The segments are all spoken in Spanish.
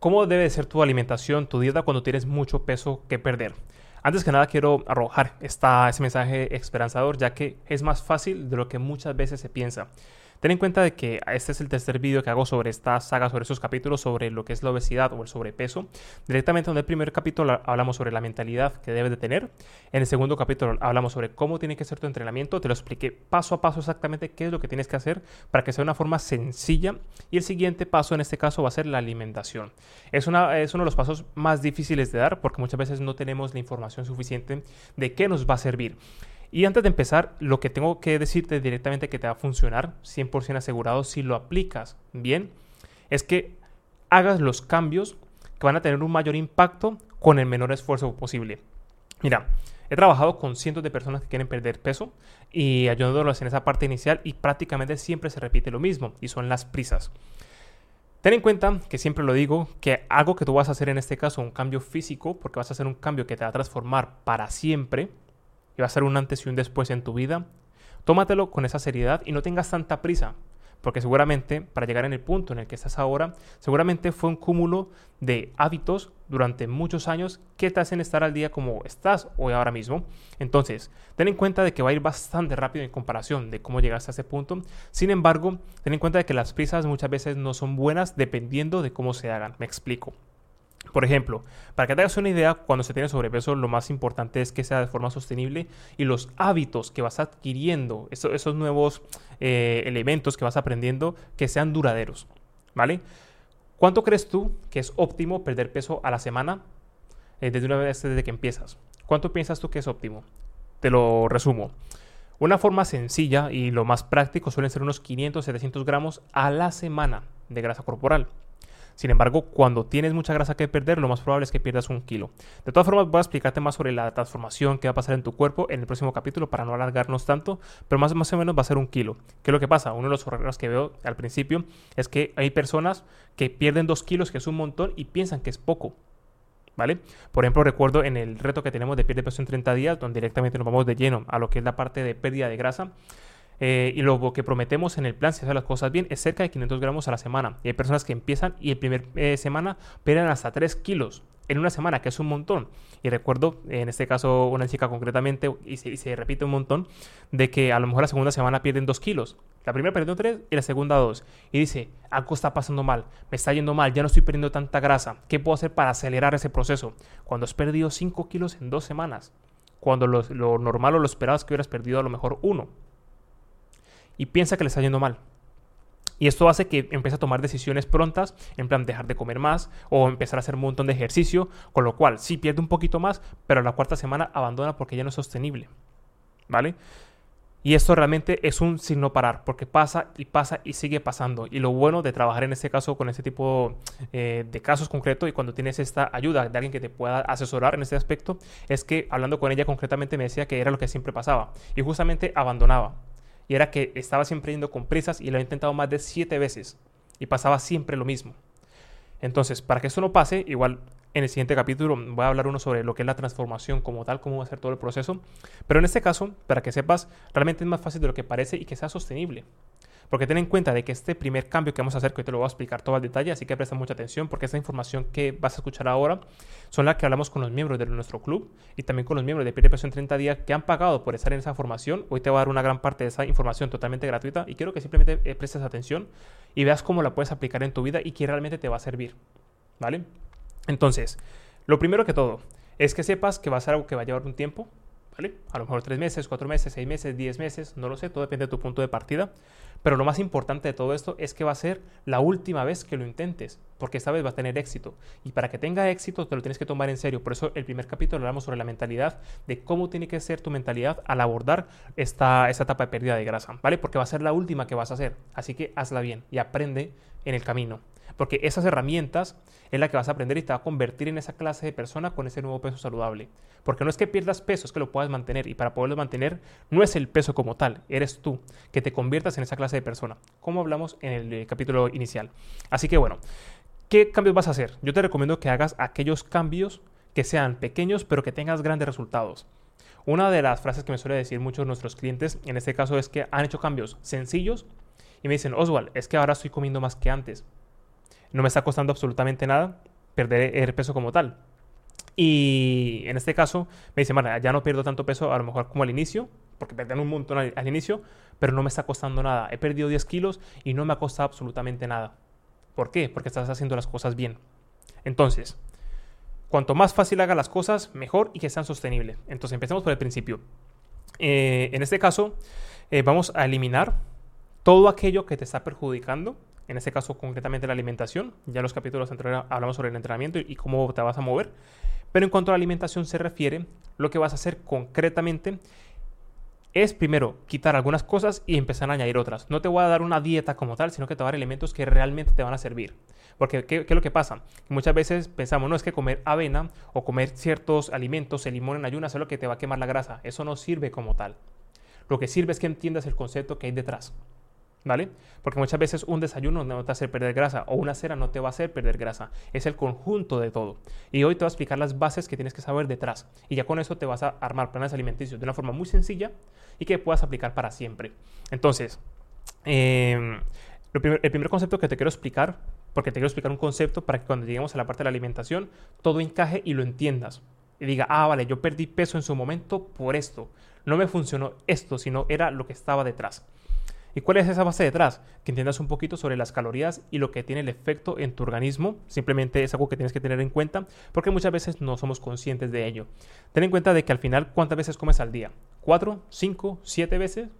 ¿Cómo debe ser tu alimentación, tu dieta cuando tienes mucho peso que perder? Antes que nada quiero arrojar esta, ese mensaje esperanzador ya que es más fácil de lo que muchas veces se piensa. Ten en cuenta de que este es el tercer vídeo que hago sobre esta saga, sobre esos capítulos, sobre lo que es la obesidad o el sobrepeso. Directamente en el primer capítulo hablamos sobre la mentalidad que debes de tener. En el segundo capítulo hablamos sobre cómo tiene que ser tu entrenamiento. Te lo expliqué paso a paso exactamente qué es lo que tienes que hacer para que sea una forma sencilla. Y el siguiente paso en este caso va a ser la alimentación. Es, una, es uno de los pasos más difíciles de dar porque muchas veces no tenemos la información suficiente de qué nos va a servir. Y antes de empezar, lo que tengo que decirte directamente que te va a funcionar 100% asegurado si lo aplicas bien, es que hagas los cambios que van a tener un mayor impacto con el menor esfuerzo posible. Mira, he trabajado con cientos de personas que quieren perder peso y ayudándolos en esa parte inicial y prácticamente siempre se repite lo mismo y son las prisas. Ten en cuenta que siempre lo digo, que algo que tú vas a hacer en este caso, un cambio físico, porque vas a hacer un cambio que te va a transformar para siempre, y va a ser un antes y un después en tu vida, tómatelo con esa seriedad y no tengas tanta prisa, porque seguramente para llegar en el punto en el que estás ahora, seguramente fue un cúmulo de hábitos durante muchos años que te hacen estar al día como estás hoy ahora mismo. Entonces, ten en cuenta de que va a ir bastante rápido en comparación de cómo llegaste a ese punto. Sin embargo, ten en cuenta de que las prisas muchas veces no son buenas dependiendo de cómo se hagan. Me explico. Por ejemplo, para que te hagas una idea, cuando se tiene sobrepeso, lo más importante es que sea de forma sostenible y los hábitos que vas adquiriendo, esos, nuevos eh, elementos que vas aprendiendo, que sean duraderos. ¿Vale? ¿Cuánto crees tú que es óptimo perder peso a la semana eh, desde una vez desde que empiezas? ¿Cuánto piensas tú que es óptimo? Te lo resumo. Una forma sencilla y lo más práctico suelen ser unos 500-700 gramos a la semana de grasa corporal. Sin embargo, cuando tienes mucha grasa que perder, lo más probable es que pierdas un kilo. De todas formas, voy a explicarte más sobre la transformación que va a pasar en tu cuerpo en el próximo capítulo para no alargarnos tanto, pero más, o menos va a ser un kilo. ¿Qué es lo que pasa? Uno de los errores que veo al principio es que hay personas que pierden dos kilos, que es un montón, y piensan que es poco. ¿Vale? Por ejemplo, recuerdo en el reto que tenemos de pierde peso en 30 días, donde directamente nos vamos de lleno a lo que es la parte de pérdida de grasa. Eh, y lo que prometemos en el plan, si hace las cosas bien, es cerca de 500 gramos a la semana. Y hay personas que empiezan y el primer eh, semana pierden hasta 3 kilos en una semana, que es un montón. Y recuerdo, en este caso, una chica concretamente, y se, repite un montón, de que a lo mejor la segunda semana pierden 2 kilos. La primera perdió 3 y la segunda 2. Y dice, algo está pasando mal, me está yendo mal, ya no estoy perdiendo tanta grasa. ¿Qué puedo hacer para acelerar ese proceso? Cuando has perdido 5 kilos en 2 semanas. Cuando lo, lo normal o lo esperado es que hubieras perdido a lo mejor 1 y piensa que le está yendo mal. Y esto hace que empiece a tomar decisiones prontas, en plan dejar de comer más o empezar a hacer un montón de ejercicio, con lo cual sí pierde un poquito más, pero la cuarta semana abandona porque ya no es sostenible. ¿Vale? Y esto realmente es un signo parar, porque pasa y pasa y sigue pasando. Y lo bueno de trabajar en este caso con este tipo eh, de casos concretos y cuando tienes esta ayuda de alguien que te pueda asesorar en este aspecto, es que hablando con ella concretamente me decía que era lo que siempre pasaba. Y justamente abandonaba y era que estaba siempre yendo con prisas y lo he intentado más de siete veces y pasaba siempre lo mismo. Entonces, para que eso no pase, igual en el siguiente capítulo voy a hablar uno sobre lo que es la transformación como tal, cómo va a ser todo el proceso. Pero en este caso, para que sepas, realmente es más fácil de lo que parece y que sea sostenible. Porque ten en cuenta de que este primer cambio que vamos a hacer, que te lo voy a explicar todo al detalle, así que presta mucha atención porque esta información que vas a escuchar ahora son las que hablamos con los miembros de nuestro club y también con los miembros de Pierde en 30 días que han pagado por estar en esa formación. Hoy te voy a dar una gran parte de esa información totalmente gratuita y quiero que simplemente eh, prestes atención y veas cómo la puedes aplicar en tu vida y que realmente te va a servir. ¿Vale? Entonces, lo primero que todo es que sepas que va a ser algo que va a llevar un tiempo, a lo mejor tres meses, cuatro meses, seis meses, diez meses, no lo sé, todo depende de tu punto de partida. Pero lo más importante de todo esto es que va a ser la última vez que lo intentes, porque esta vez va a tener éxito. Y para que tenga éxito te lo tienes que tomar en serio. Por eso el primer capítulo hablamos sobre la mentalidad, de cómo tiene que ser tu mentalidad al abordar esta, esta etapa de pérdida de grasa, ¿vale? Porque va a ser la última que vas a hacer. Así que hazla bien y aprende en el camino. Porque esas herramientas es la que vas a aprender y te va a convertir en esa clase de persona con ese nuevo peso saludable. Porque no es que pierdas peso, es que lo puedas mantener. Y para poderlo mantener, no es el peso como tal, eres tú, que te conviertas en esa clase de persona, como hablamos en el eh, capítulo inicial. Así que bueno, ¿qué cambios vas a hacer? Yo te recomiendo que hagas aquellos cambios que sean pequeños, pero que tengas grandes resultados. Una de las frases que me suele decir muchos de nuestros clientes, en este caso, es que han hecho cambios sencillos y me dicen, Oswald, es que ahora estoy comiendo más que antes. No me está costando absolutamente nada perder el peso como tal. Y en este caso me dice, bueno, ya no pierdo tanto peso a lo mejor como al inicio, porque perdí un montón al, al, inicio, pero no me está costando nada. He perdido 10 kilos y no me ha costado absolutamente nada. ¿Por qué? Porque estás haciendo las cosas bien. Entonces, cuanto más fácil haga las cosas, mejor y que sean sostenibles. Entonces, empecemos por el principio. Eh, en este caso, eh, vamos a eliminar todo aquello que te está perjudicando. En este caso, concretamente la alimentación. Ya en los capítulos anteriores hablamos sobre el entrenamiento y cómo te vas a mover. Pero en cuanto a la alimentación se refiere, lo que vas a hacer concretamente es primero quitar algunas cosas y empezar a añadir otras. No te voy a dar una dieta como tal, sino que te voy a dar elementos que realmente te van a servir. Porque, ¿qué, es lo que pasa? muchas veces pensamos, no es que comer avena o comer ciertos alimentos, el limón en ayunas, es lo que te va a quemar la grasa. Eso no sirve como tal. Lo que sirve es que entiendas el concepto que hay detrás. ¿Vale? Porque muchas veces un desayuno no te hacer perder grasa o una cena no te va a hacer perder grasa. Es el conjunto de todo. Y hoy te voy a explicar las bases que tienes que saber detrás. Y ya con eso te vas a armar planes alimenticios de una forma muy sencilla y que puedas aplicar para siempre. Entonces, em, el primer concepto que te quiero explicar, porque te quiero explicar un concepto para que cuando lleguemos a la parte de la alimentación, todo encaje y lo entiendas. Y diga, ah, vale, yo perdí peso en su momento por esto. No me funcionó esto, sino era lo que estaba detrás. ¿Y cuál es esa base detrás? Que entiendas un poquito sobre las calorías y lo que tiene el efecto en tu organismo. Simplemente es algo que tienes que tener en cuenta porque muchas veces no somos conscientes de ello. Ten en cuenta de que al final, ¿cuántas veces comes al día? ¿Cuatro? ¿Cinco? ¿Siete veces?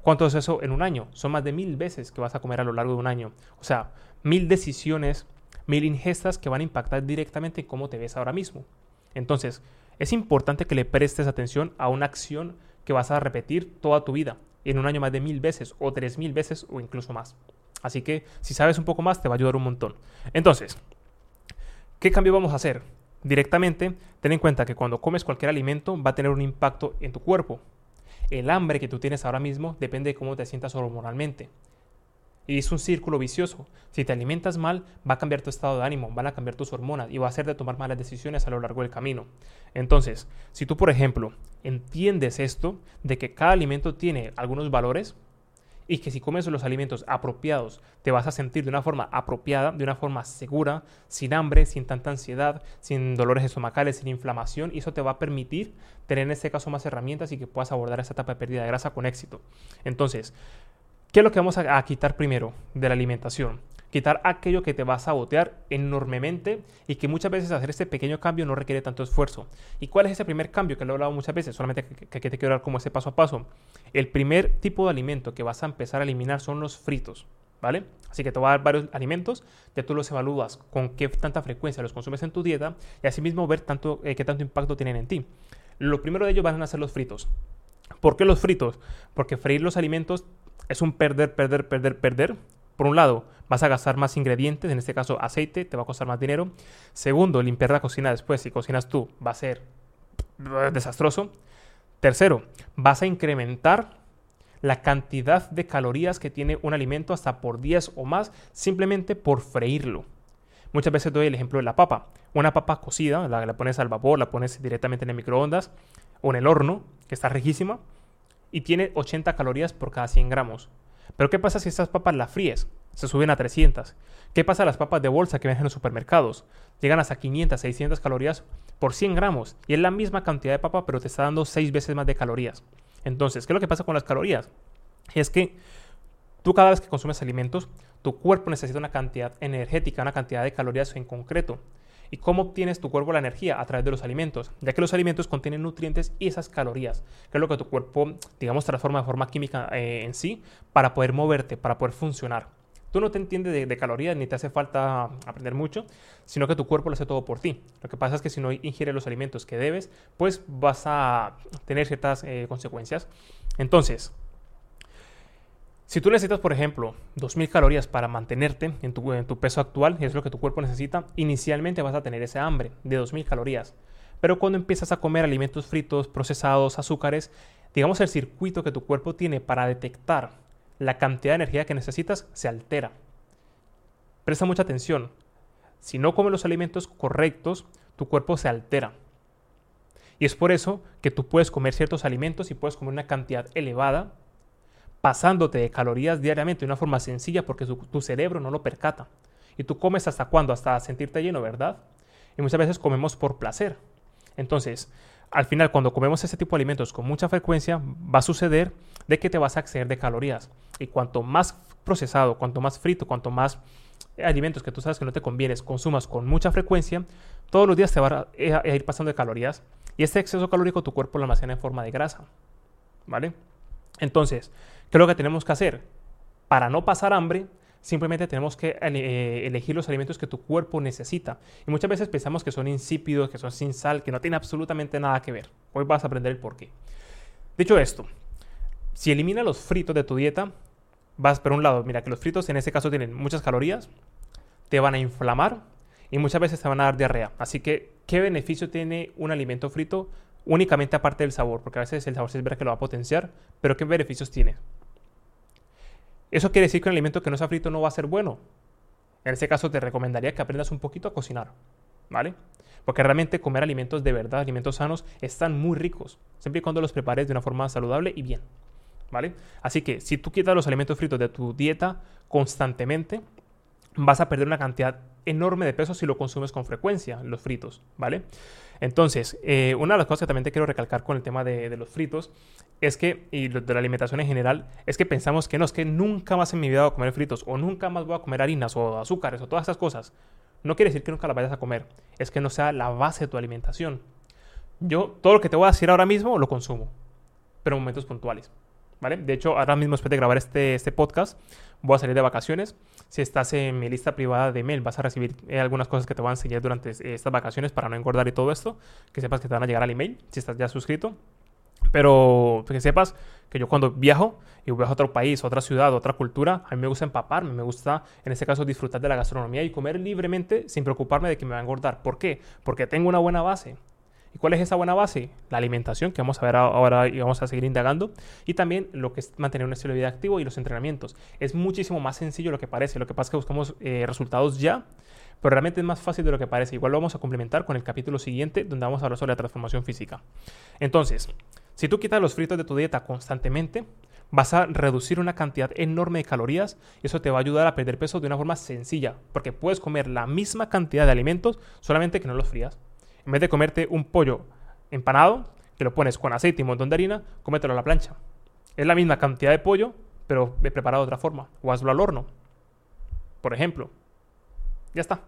¿Cuánto es eso en un año? Son más de mil veces que vas a comer a lo largo de un año. O sea, mil decisiones, mil ingestas que van a impactar directamente en cómo te ves ahora mismo. Entonces, es importante que le prestes atención a una acción que vas a repetir toda tu vida en un año más de mil veces o tres mil veces o incluso más. Así que si sabes un poco más te va a ayudar un montón. Entonces, ¿qué cambio vamos a hacer? Directamente, ten en cuenta que cuando comes cualquier alimento va a tener un impacto en tu cuerpo. El hambre que tú tienes ahora mismo depende de cómo te sientas hormonalmente. Y es un círculo vicioso. Si te alimentas mal, va a cambiar tu estado de ánimo, van a cambiar tus hormonas y va a hacer de tomar malas decisiones a lo largo del camino. Entonces, si tú, por ejemplo, entiendes esto, de que cada alimento tiene algunos valores y que si comes los alimentos apropiados, te vas a sentir de una forma apropiada, de una forma segura, sin hambre, sin tanta ansiedad, sin dolores estomacales, sin inflamación, y eso te va a permitir tener en este caso más herramientas y que puedas abordar esa etapa de pérdida de grasa con éxito. Entonces, ¿Qué es lo que vamos a, quitar primero de la alimentación? Quitar aquello que te va a sabotear enormemente y que muchas veces hacer este pequeño cambio no requiere tanto esfuerzo. ¿Y cuál es ese primer cambio que lo he hablado muchas veces? Solamente que, te quiero dar como ese paso a paso. El primer tipo de alimento que vas a empezar a eliminar son los fritos. ¿Vale? Así que te voy a dar varios alimentos, ya tú los evalúas con qué tanta frecuencia los consumes en tu dieta y asimismo ver tanto, eh, qué tanto impacto tienen en ti. Lo primero de ellos van a ser los fritos. ¿Por qué los fritos? Porque freír los alimentos es un perder, perder, perder, perder. Por un lado, vas a gastar más ingredientes, en este caso aceite, te va a costar más dinero. Segundo, limpiar la cocina después, si cocinas tú, va a ser desastroso. Tercero, vas a incrementar la cantidad de calorías que tiene un alimento hasta por 10 o más simplemente por freírlo. Muchas veces doy el ejemplo de la papa. Una papa cocida, la, la pones al vapor, la pones directamente en el microondas o en el horno, que está riquísima y tiene 80 calorías por cada 100 gramos. Pero ¿qué pasa si estas papas las fríes? Se suben a 300. ¿Qué pasa a las papas de bolsa que venden en los supermercados? Llegan hasta 500, 600 calorías por 100 gramos. Y es la misma cantidad de papa, pero te está dando 6 veces más de calorías. Entonces, ¿qué es lo que pasa con las calorías? Es que tú cada vez que consumes alimentos, tu cuerpo necesita una cantidad energética, una cantidad de calorías en concreto. ¿Y cómo obtienes tu cuerpo la energía? A través de los alimentos, ya que los alimentos contienen nutrientes y esas calorías, que es lo que tu cuerpo, digamos, transforma de forma química eh, en sí para poder moverte, para poder funcionar. Tú no te entiendes de, calorías ni te hace falta aprender mucho, sino que tu cuerpo lo hace todo por ti. Lo que pasa es que si no ingieres los alimentos que debes, pues vas a tener ciertas eh, consecuencias. Entonces, si tú necesitas, por ejemplo, 2.000 calorías para mantenerte en tu, peso actual, es lo que tu cuerpo necesita, inicialmente vas a tener ese hambre de 2.000 calorías. Pero cuando empiezas a comer alimentos fritos, procesados, azúcares, digamos el circuito que tu cuerpo tiene para detectar la cantidad de energía que necesitas se altera. Presta mucha atención. Si no comes los alimentos correctos, tu cuerpo se altera. Y es por eso que tú puedes comer ciertos alimentos y puedes comer una cantidad elevada pasándote de calorías diariamente de una forma sencilla porque tu, cerebro no lo percata. Y tú comes hasta cuándo? Hasta sentirte lleno, ¿verdad? Y muchas veces comemos por placer. Entonces, al final, cuando comemos ese tipo de alimentos con mucha frecuencia, va a suceder de que te vas a exceder de calorías. Y cuanto más procesado, cuanto más frito, cuanto más alimentos que tú sabes que no te convienes consumas con mucha frecuencia, todos los días te va a ir pasando de calorías. Y este exceso calórico tu cuerpo lo almacena en forma de grasa. ¿Vale? Entonces, ¿qué es lo que tenemos que hacer? Para no pasar hambre, simplemente tenemos que eh, elegir los alimentos que tu cuerpo necesita. Y muchas veces pensamos que son insípidos, que son sin sal, que no tienen absolutamente nada que ver. Hoy vas a aprender el por qué. Dicho esto, si elimina los fritos de tu dieta, vas por un lado, mira que los fritos en este caso tienen muchas calorías, te van a inflamar y muchas veces te van a dar diarrea. Así que, ¿qué beneficio tiene un alimento frito? Únicamente aparte del sabor, porque a veces el sabor se espera que lo va a potenciar, pero ¿qué beneficios tiene? Eso quiere decir que un alimento que no sea frito no va a ser bueno. En ese caso te recomendaría que aprendas un poquito a cocinar, ¿vale? Porque realmente comer alimentos de verdad, alimentos sanos, están muy ricos, siempre y cuando los prepares de una forma saludable y bien, ¿vale? Así que si tú quitas los alimentos fritos de tu dieta constantemente, vas a perder una cantidad enorme de peso si lo consumes con frecuencia, los fritos, ¿vale? Entonces, eh, una de las cosas que también te quiero recalcar con el tema de, los fritos es que, y de la alimentación en general, es que pensamos que no, es que nunca más en mi vida voy a comer fritos, o nunca más voy a comer harinas, o azúcares, o todas esas cosas. No quiere decir que nunca las vayas a comer, es que no sea la base de tu alimentación. Yo, todo lo que te voy a decir ahora mismo, lo consumo, pero en momentos puntuales. De hecho, ahora mismo después de grabar este, este podcast, voy a salir de vacaciones. Si estás en mi lista privada de mail, vas a recibir eh, algunas cosas que te voy a enseñar durante estas vacaciones para no engordar y todo esto. Que sepas que te van a llegar al email si estás ya suscrito. Pero que sepas que yo cuando viajo y viajo a otro país, otra ciudad, otra cultura, a mí me gusta empaparme, me gusta en este caso disfrutar de la gastronomía y comer libremente sin preocuparme de que me va a engordar. ¿Por qué? Porque tengo una buena base. ¿Y cuál es esa buena base? La alimentación, que vamos a ver ahora y vamos a seguir indagando. Y también lo que es mantener un estilo de vida activo y los entrenamientos. Es muchísimo más sencillo lo que parece. Lo que pasa es que buscamos eh, resultados ya, pero realmente es más fácil de lo que parece. Igual lo vamos a complementar con el capítulo siguiente, donde vamos a hablar sobre la transformación física. Entonces, si tú quitas los fritos de tu dieta constantemente, vas a reducir una cantidad enorme de calorías y eso te va a ayudar a perder peso de una forma sencilla, porque puedes comer la misma cantidad de alimentos, solamente que no los frías. En vez de comerte un pollo empanado, que lo pones con aceite y un montón de harina, cómetelo a la plancha. Es la misma cantidad de pollo, pero preparado de otra forma. O hazlo al horno. Por ejemplo. Ya está.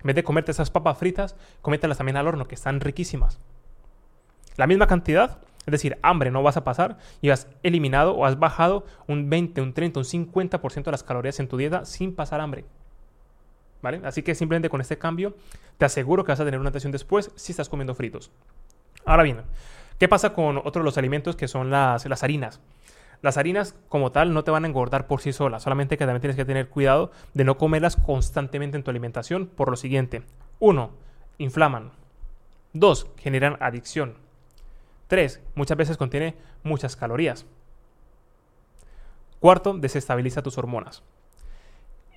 En vez de comerte esas papas fritas, cómetelas también al horno, que están riquísimas. La misma cantidad, es decir, hambre no vas a pasar y has eliminado o has bajado un 20, un 30, un 50% de las calorías en tu dieta sin pasar hambre. Así que simplemente con este cambio te aseguro que vas a tener una atención después si estás comiendo fritos. Ahora bien, ¿qué pasa con otros de los alimentos que son las, las harinas? Las harinas como tal no te van a engordar por sí solas, solamente que también tienes que tener cuidado de no comerlas constantemente en tu alimentación por lo siguiente. 1. Inflaman. 2. Generan adicción. 3. Muchas veces contiene muchas calorías. Cuarto, desestabiliza tus hormonas.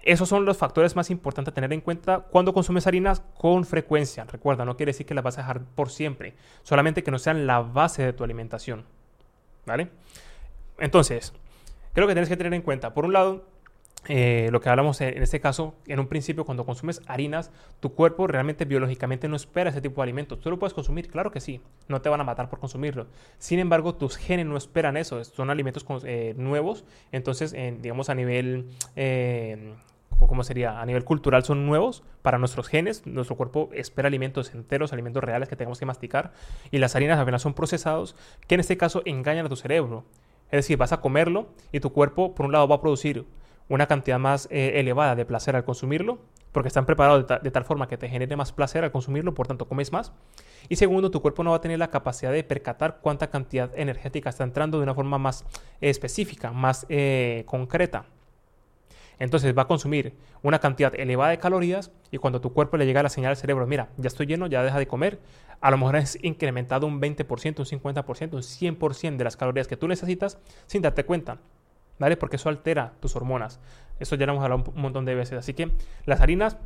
Esos son los factores más importantes a tener en cuenta cuando consumes harinas con frecuencia. Recuerda, no quiere decir que las vas a dejar por siempre, solamente que no sean la base de tu alimentación. ¿Vale? Entonces, creo que tienes que tener en cuenta, por un lado, eh, lo que hablamos en este caso, en un principio, cuando consumes harinas, tu cuerpo realmente biológicamente no espera ese tipo de alimentos. Tú lo puedes consumir, claro que sí, no te van a matar por consumirlo. Sin embargo, tus genes no esperan eso, son alimentos eh, nuevos, entonces, digamos, a nivel eh, ¿cómo sería? A nivel cultural son nuevos para nuestros genes. Nuestro cuerpo espera alimentos enteros, alimentos reales que tenemos que masticar. Y las harinas apenas son procesados, que en este caso engañan a tu cerebro. Es decir, vas a comerlo y tu cuerpo, por un lado, va a producir una cantidad más eh, elevada de placer al consumirlo, porque están preparados de, tal forma que te genere más placer al consumirlo, por tanto comes más. Y segundo, tu cuerpo no va a tener la capacidad de percatar cuánta cantidad energética está entrando de una forma más específica, más eh, concreta. Entonces va a consumir una cantidad elevada de calorías y cuando tu cuerpo le llega la señal al cerebro, mira, ya estoy lleno, ya deja de comer, a lo mejor es incrementado un 20%, un 50%, un 100% de las calorías que tú necesitas sin darte cuenta. ¿Vale? Porque eso altera tus hormonas. Eso ya lo hemos hablado un montón de veces. Así que las harinas,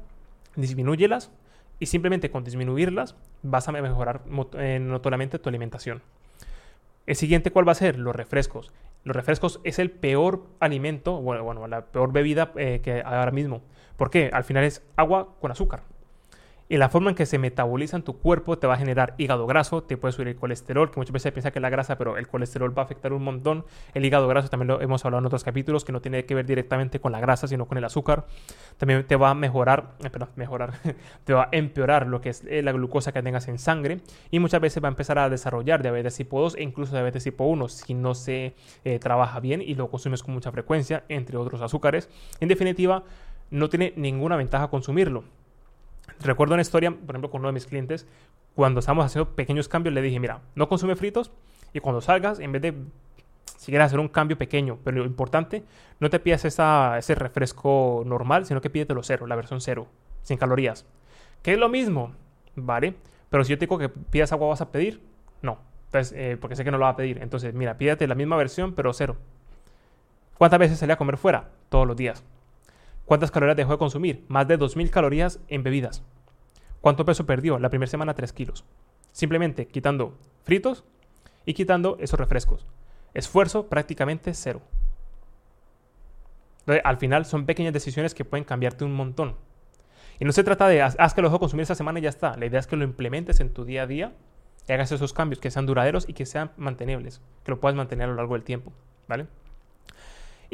disminúyelas y simplemente con disminuirlas vas a mejorar eh, notoriamente tu alimentación. El siguiente, ¿cuál va a ser? Los refrescos. Los refrescos es el peor alimento, bueno, bueno la peor bebida eh, que hay ahora mismo. ¿Por qué? Al final es agua con azúcar y la forma en que se metaboliza en tu cuerpo te va a generar hígado graso, te puede subir el colesterol, que muchas veces piensa que es la grasa, pero el colesterol va a afectar un montón. El hígado graso también lo hemos hablado en otros capítulos, que no tiene que ver directamente con la grasa, sino con el azúcar. También te va a mejorar, eh, perdón, mejorar, te va a empeorar lo que es eh, la glucosa que tengas en sangre y muchas veces va a empezar a desarrollar diabetes tipo 2 e incluso diabetes tipo 1 si no se eh, trabaja bien y lo consumes con mucha frecuencia, entre otros azúcares. En definitiva, no tiene ninguna ventaja consumirlo. Recuerdo una historia, por ejemplo, con uno de mis clientes, cuando estábamos haciendo pequeños cambios, le dije, mira, no consume fritos y cuando salgas, en vez de, si quieres hacer un cambio pequeño, pero lo importante, no te pidas ese refresco normal, sino que pídetelo cero, la versión cero, sin calorías. Que es lo mismo, ¿vale? Pero si yo te digo que pidas agua, ¿vas a pedir? No. Entonces, eh, porque sé que no lo va a pedir. Entonces, mira, pídete la misma versión, pero cero. ¿Cuántas veces salí a comer fuera? Todos los días. ¿Cuántas calorías dejó de consumir? Más de 2.000 calorías en bebidas. ¿Cuánto peso perdió? La primera semana 3 kilos. Simplemente quitando fritos y quitando esos refrescos. Esfuerzo prácticamente cero. al final son pequeñas decisiones que pueden cambiarte un montón. Y no se trata de haz, que lo dejo consumir esta semana y ya está. La idea es que lo implementes en tu día a día y hagas esos cambios que sean duraderos y que sean mantenibles, que lo puedas mantener a lo largo del tiempo. ¿Vale?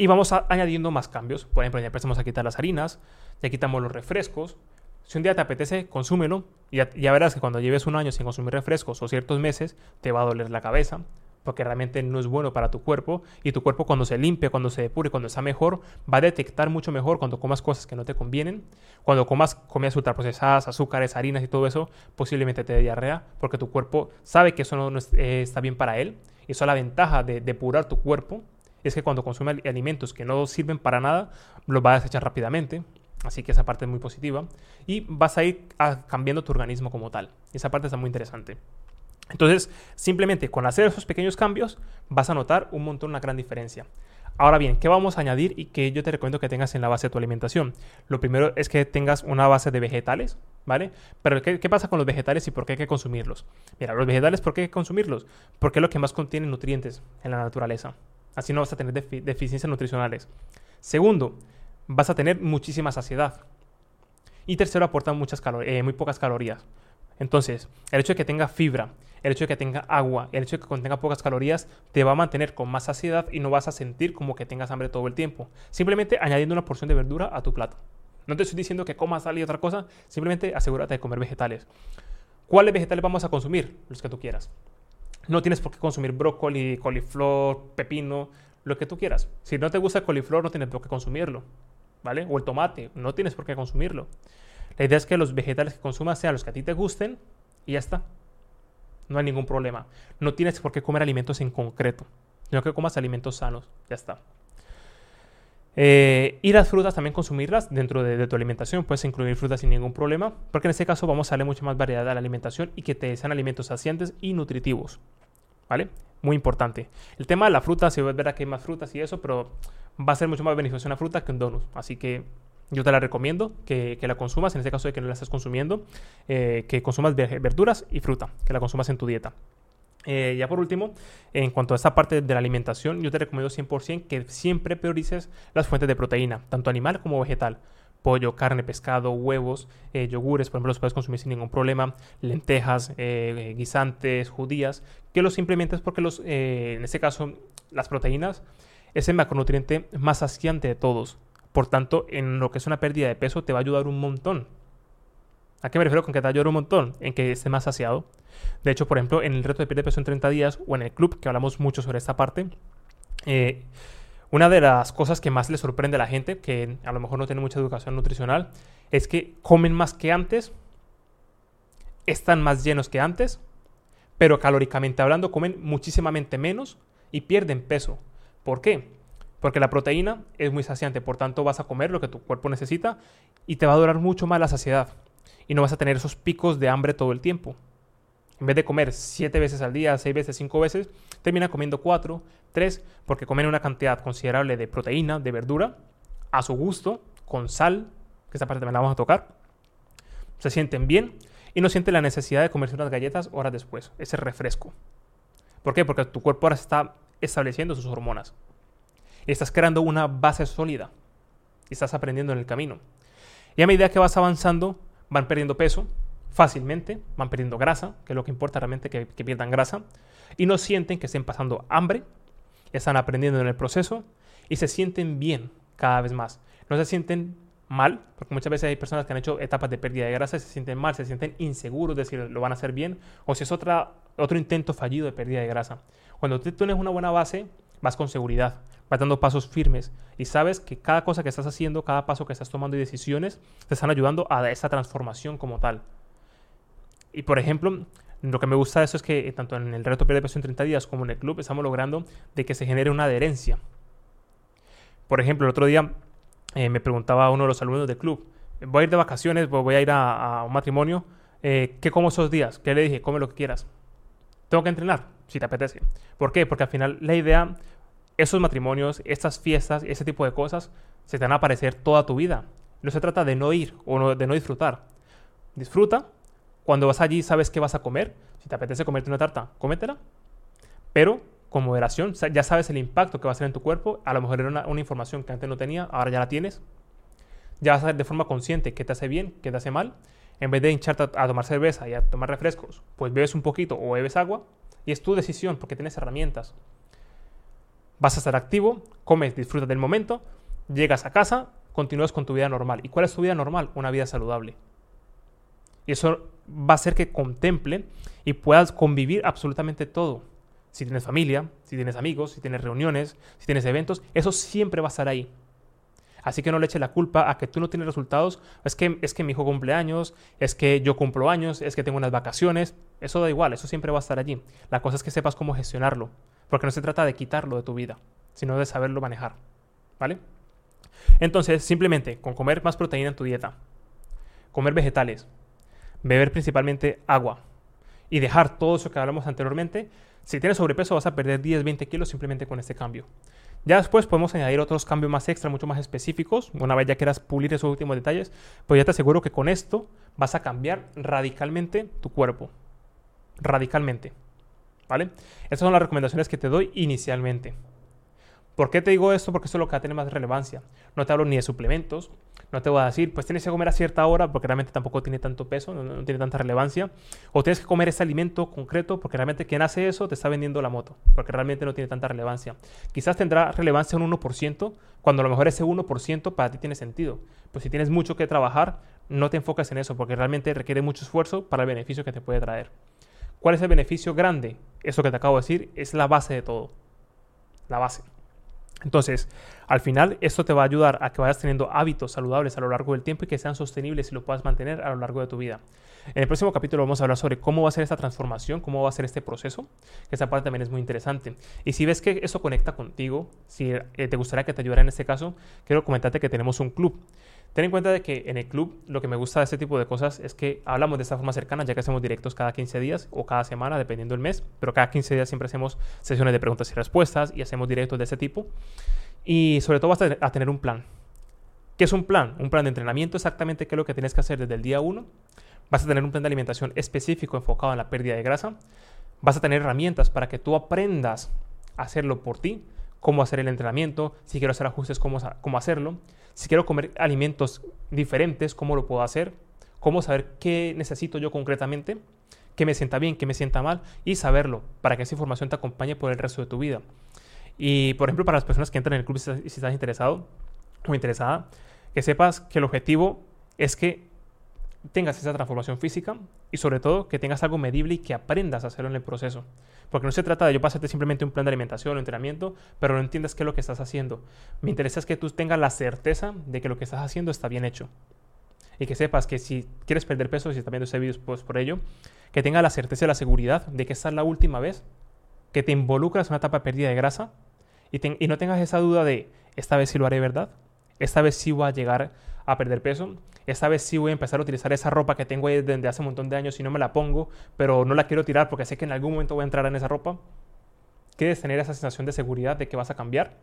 Y vamos añadiendo más cambios. Por ejemplo, ya empezamos a quitar las harinas, ya quitamos los refrescos. Si un día te apetece, consúmelo. Y ya, verás que cuando lleves un año sin consumir refrescos o ciertos meses, te va a doler la cabeza porque realmente no es bueno para tu cuerpo y tu cuerpo cuando se limpia, cuando se depure, cuando está mejor, va a detectar mucho mejor cuando comas cosas que no te convienen. Cuando comas comidas ultraprocesadas, azúcares, harinas y todo eso, posiblemente te diarrea porque tu cuerpo sabe que eso no, eh, está bien para él. Y eso es la ventaja de depurar tu cuerpo es que cuando consume alimentos que no sirven para nada, los va a desechar rápidamente. Así que esa parte es muy positiva. Y vas a ir cambiando tu organismo como tal. esa parte está muy interesante. Entonces, simplemente con hacer esos pequeños cambios, vas a notar un montón, una gran diferencia. Ahora bien, ¿qué vamos a añadir y que yo te recomiendo que tengas en la base de tu alimentación? Lo primero es que tengas una base de vegetales, ¿vale? Pero ¿qué, pasa con los vegetales y por qué hay que consumirlos? Mira, los vegetales, ¿por qué hay que consumirlos? Porque es lo que más contiene nutrientes en la naturaleza. Así no vas a tener deficiencias nutricionales. Segundo, vas a tener muchísima saciedad. Y tercero, aportan muchas eh, muy pocas calorías. Entonces, el hecho de que tenga fibra, el hecho de que tenga agua, el hecho de que contenga pocas calorías, te va a mantener con más saciedad y no vas a sentir como que tengas hambre todo el tiempo. Simplemente añadiendo una porción de verdura a tu plato. No te estoy diciendo que comas sal y otra cosa, simplemente asegúrate de comer vegetales. ¿Cuáles vegetales vamos a consumir? Los que tú quieras. No tienes por qué consumir brócoli, coliflor, pepino, lo que tú quieras. Si no te gusta el coliflor, no tienes por qué consumirlo, ¿vale? O el tomate, no tienes por qué consumirlo. La idea es que los vegetales que consumas sean los que a ti te gusten y ya está. No hay ningún problema. No tienes por qué comer alimentos en concreto, sino que comas alimentos sanos, ya está. Eh, y las frutas también consumirlas dentro de, tu alimentación. Puedes incluir frutas sin ningún problema, porque en este caso vamos a darle mucha más variedad a la alimentación y que te sean alimentos saciantes y nutritivos. ¿Vale? Muy importante. El tema de la fruta, si ves verdad que hay más frutas y eso, pero va a ser mucho más beneficioso una fruta que un donut. Así que yo te la recomiendo que, la consumas, en este caso de que no la estés consumiendo, eh, que consumas verduras y fruta, que la consumas en tu dieta. Eh, ya por último, en cuanto a esta parte de la alimentación, yo te recomiendo 100% que siempre priorices las fuentes de proteína, tanto animal como vegetal. Pollo, carne, pescado, huevos, eh, yogures, por ejemplo, los puedes consumir sin ningún problema, lentejas, eh, guisantes, judías, que los simplemente porque los, en este caso las proteínas es el macronutriente más saciante de todos. Por tanto, en lo que es una pérdida de peso te va a ayudar un montón. ¿A qué me refiero con que te ayuda un montón? En que esté más saciado. De hecho, por ejemplo, en el reto de piel de peso en 30 días o en el club, que hablamos mucho sobre esta parte, eh, una de las cosas que más le sorprende a la gente, que a lo mejor no tiene mucha educación nutricional, es que comen más que antes, están más llenos que antes, pero calóricamente hablando comen muchísimamente menos y pierden peso. ¿Por qué? Porque la proteína es muy saciante, por tanto vas a comer lo que tu cuerpo necesita y te va a durar mucho más la saciedad. Y no vas a tener esos picos de hambre todo el tiempo en vez de comer siete veces al día, seis veces, cinco veces, termina comiendo cuatro, tres, porque comen una cantidad considerable de proteína, de verdura, a su gusto, con sal, que esta parte también la vamos a tocar. Se sienten bien y no sienten la necesidad de comerse unas galletas horas después, ese refresco. ¿Por qué? Porque tu cuerpo ahora está estableciendo sus hormonas. Y estás creando una base sólida. Y estás aprendiendo en el camino. Y a medida que vas avanzando, van perdiendo peso fácilmente, van perdiendo grasa, que es lo que importa realmente que, pierdan grasa, y no sienten que estén pasando hambre, están aprendiendo en el proceso y se sienten bien cada vez más. No se sienten mal, porque muchas veces hay personas que han hecho etapas de pérdida de grasa y se sienten mal, se sienten inseguros de si lo van a hacer bien o si es otra, otro intento fallido de pérdida de grasa. Cuando tú tienes una buena base, vas con seguridad, vas dando pasos firmes y sabes que cada cosa que estás haciendo, cada paso que estás tomando y decisiones te están ayudando a esa transformación como tal. Y por ejemplo, lo que me gusta de eso es que eh, tanto en el reto Pierde Peso en 30 días como en el club estamos logrando de que se genere una adherencia. Por ejemplo, el otro día eh, me preguntaba uno de los alumnos del club, voy a ir de vacaciones, voy a ir a, un matrimonio, eh, ¿qué como esos días? ¿Qué le dije? Come lo que quieras. Tengo que entrenar, si te apetece. ¿Por qué? Porque al final la idea, esos matrimonios, estas fiestas, ese tipo de cosas, se te van a aparecer toda tu vida. No se trata de no ir o de no disfrutar. Disfruta, cuando vas allí sabes qué vas a comer. Si te apetece comerte una tarta, cómetela. Pero con moderación, ya sabes el impacto que va a hacer en tu cuerpo. A lo mejor era una, información que antes no tenía, ahora ya la tienes. Ya vas a ver de forma consciente qué te hace bien, qué te hace mal. En vez de hincharte a, a tomar cerveza y a tomar refrescos, pues bebes un poquito o bebes agua. Y es tu decisión porque tienes herramientas. Vas a estar activo, comes, disfrutas del momento, llegas a casa, continúas con tu vida normal. ¿Y cuál es tu vida normal? Una vida saludable. Y eso va a hacer que contemple y puedas convivir absolutamente todo. Si tienes familia, si tienes amigos, si tienes reuniones, si tienes eventos, eso siempre va a estar ahí. Así que no le eches la culpa a que tú no tienes resultados. Es que, es que mi hijo cumple años, es que yo cumplo años, es que tengo unas vacaciones. Eso da igual, eso siempre va a estar allí. La cosa es que sepas cómo gestionarlo. Porque no se trata de quitarlo de tu vida, sino de saberlo manejar. ¿Vale? Entonces, simplemente con comer más proteína en tu dieta, comer vegetales, beber principalmente agua y dejar todo eso que hablamos anteriormente. Si tienes sobrepeso vas a perder 10, 20 kilos simplemente con este cambio. Ya después podemos añadir otros cambios más extra, mucho más específicos. Una vez ya quieras pulir esos últimos detalles, pues ya te aseguro que con esto vas a cambiar radicalmente tu cuerpo. Radicalmente. ¿Vale? Esas son las recomendaciones que te doy inicialmente. ¿Por qué te digo esto? Porque esto es lo que va a tener más relevancia. No te hablo ni de suplementos, no te voy a decir, pues tienes que comer a cierta hora porque realmente tampoco tiene tanto peso, no, tiene tanta relevancia. O tienes que comer ese alimento concreto porque realmente quien hace eso te está vendiendo la moto, porque realmente no tiene tanta relevancia. Quizás tendrá relevancia un 1%, cuando a lo mejor ese 1% para ti tiene sentido. Pues si tienes mucho que trabajar, no te enfocas en eso porque realmente requiere mucho esfuerzo para el beneficio que te puede traer. ¿Cuál es el beneficio grande? Eso que te acabo de decir es la base de todo. La base. Entonces, al final, esto te va a ayudar a que vayas teniendo hábitos saludables a lo largo del tiempo y que sean sostenibles y lo puedas mantener a lo largo de tu vida. En el próximo capítulo vamos a hablar sobre cómo va a ser esta transformación, cómo va a ser este proceso, que esa parte también es muy interesante. Y si ves que eso conecta contigo, si eh, te gustaría que te ayudara en este caso, quiero comentarte que tenemos un club. Ten en cuenta de que en el club lo que me gusta de este tipo de cosas es que hablamos de esta forma cercana, ya que hacemos directos cada 15 días o cada semana, dependiendo del mes, pero cada 15 días siempre hacemos sesiones de preguntas y respuestas y hacemos directos de ese tipo. Y sobre todo vas a tener un plan. ¿Qué es un plan? Un plan de entrenamiento, exactamente qué es lo que tienes que hacer desde el día 1. Vas a tener un plan de alimentación específico enfocado en la pérdida de grasa. Vas a tener herramientas para que tú aprendas a hacerlo por ti, cómo hacer el entrenamiento, si quiero hacer ajustes, cómo, cómo hacerlo. Si quiero comer alimentos diferentes, ¿cómo lo puedo hacer? ¿Cómo saber qué necesito yo concretamente? ¿Qué me sienta bien, qué me sienta mal? Y saberlo para que esa información te acompañe por el resto de tu vida. Y, por ejemplo, para las personas que entran en el club, si estás interesado o interesada, que sepas que el objetivo es que tengas esa transformación física y sobre todo que tengas algo medible y que aprendas a hacerlo en el proceso. Porque no se trata de yo pasarte simplemente un plan de alimentación o entrenamiento, pero no entiendas qué es lo que estás haciendo. Me interesa es que tú tengas la certeza de que lo que estás haciendo está bien hecho. Y que sepas que si quieres perder peso, si estás viendo este video, pues por ello, que tengas la certeza y la seguridad de que esta es la última vez que te involucras en una etapa de pérdida de grasa y, y no tengas esa duda de esta vez sí lo haré verdad, esta vez sí voy a llegar a perder peso, esta vez sí voy a empezar a utilizar esa ropa que tengo ahí desde hace un montón de años y no me la pongo, pero no la quiero tirar porque sé que en algún momento voy a entrar en esa ropa. ¿Quieres tener esa sensación de seguridad de que vas a cambiar?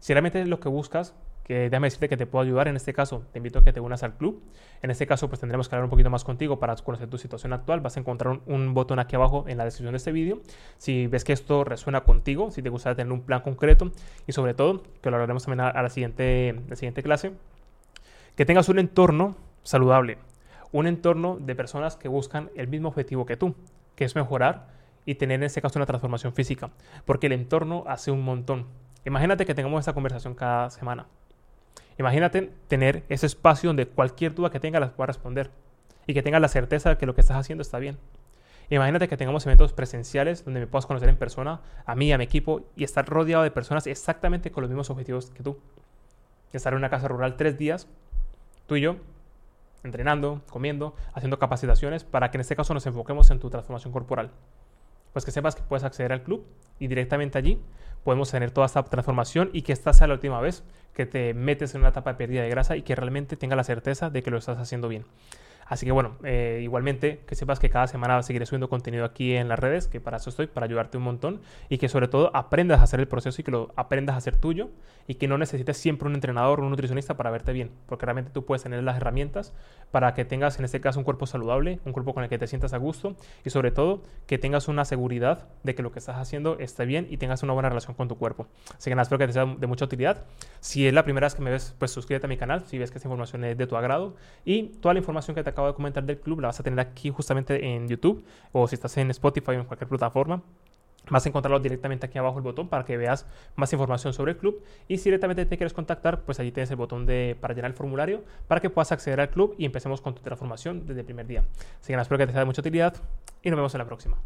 Si realmente lo que buscas que déjame decirte que te puedo ayudar. En este caso, te invito a que te unas al club. En este caso, pues tendremos que hablar un poquito más contigo para conocer tu situación actual. Vas a encontrar un, botón aquí abajo en la descripción de este vídeo. Si ves que esto resuena contigo, si te gustaría tener un plan concreto y sobre todo, que lo hablaremos también a, la, siguiente, la siguiente clase, que tengas un entorno saludable, un entorno de personas que buscan el mismo objetivo que tú, que es mejorar y tener en este caso una transformación física, porque el entorno hace un montón. Imagínate que tengamos esta conversación cada semana. Imagínate tener ese espacio donde cualquier duda que tengas las pueda responder y que tengas la certeza de que lo que estás haciendo está bien. Imagínate que tengamos eventos presenciales donde me puedas conocer en persona, a mí, a mi equipo, y estar rodeado de personas exactamente con los mismos objetivos que tú. Estar en una casa rural tres días, tú y yo, entrenando, comiendo, haciendo capacitaciones, para que en este caso nos enfoquemos en tu transformación corporal. Pues que sepas que puedes acceder al club y directamente allí podemos tener toda esta transformación y que esta sea la última vez que te metes en una etapa de pérdida de grasa y que realmente tenga la certeza de que lo estás haciendo bien. Así que bueno, eh, igualmente que sepas que cada semana seguiré subiendo contenido aquí en las redes, que para eso estoy, para ayudarte un montón y que sobre todo aprendas a hacer el proceso y que lo aprendas a hacer tuyo y que no necesites siempre un entrenador o un nutricionista para verte bien, porque realmente tú puedes tener las herramientas para que tengas en este caso un cuerpo saludable, un cuerpo con el que te sientas a gusto y sobre todo que tengas una seguridad de que lo que estás haciendo esté bien y tengas una buena relación con tu cuerpo. Así que nada, espero que te sea de mucha utilidad. Si es la primera vez que me ves, pues suscríbete a mi canal si ves que esta información es de tu agrado y toda la información que te acabo de comentar del club la vas a tener aquí justamente en YouTube o si estás en Spotify o en cualquier plataforma. Vas a encontrarlo directamente aquí abajo el botón para que veas más información sobre el club. Y si directamente te quieres contactar, pues allí tienes el botón de, para llenar el formulario para que puedas acceder al club y empecemos con tu transformación desde el primer día. Así que nada, espero que te sea de mucha utilidad y nos vemos en la próxima.